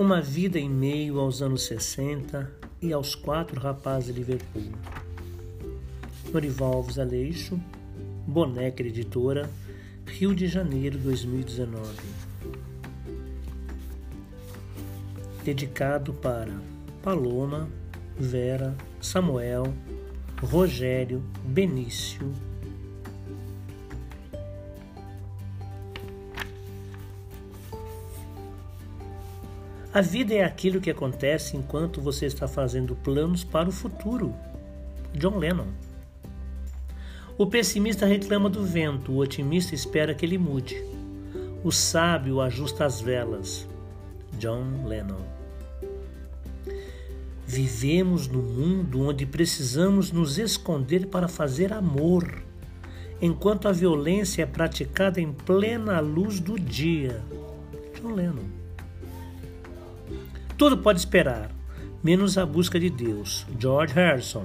Uma vida em meio aos anos 60 e aos quatro rapazes de Liverpool. Norival Alves Aleixo, Boneca Editora, Rio de Janeiro 2019. Dedicado para Paloma, Vera, Samuel, Rogério, Benício, A vida é aquilo que acontece enquanto você está fazendo planos para o futuro. John Lennon. O pessimista reclama do vento, o otimista espera que ele mude. O sábio ajusta as velas. John Lennon. Vivemos num mundo onde precisamos nos esconder para fazer amor, enquanto a violência é praticada em plena luz do dia. John Lennon. Tudo pode esperar, menos a busca de Deus. George Harrison.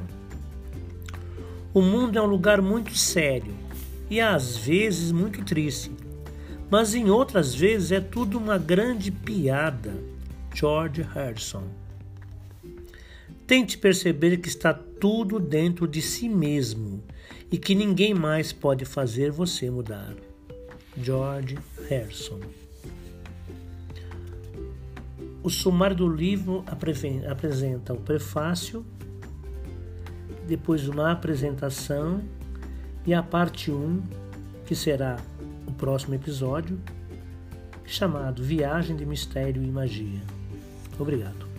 O mundo é um lugar muito sério e às vezes muito triste, mas em outras vezes é tudo uma grande piada. George Harrison. Tente perceber que está tudo dentro de si mesmo e que ninguém mais pode fazer você mudar. George Harrison. O sumário do livro apresenta o prefácio, depois uma apresentação e a parte 1, que será o próximo episódio, chamado Viagem de Mistério e Magia. Obrigado.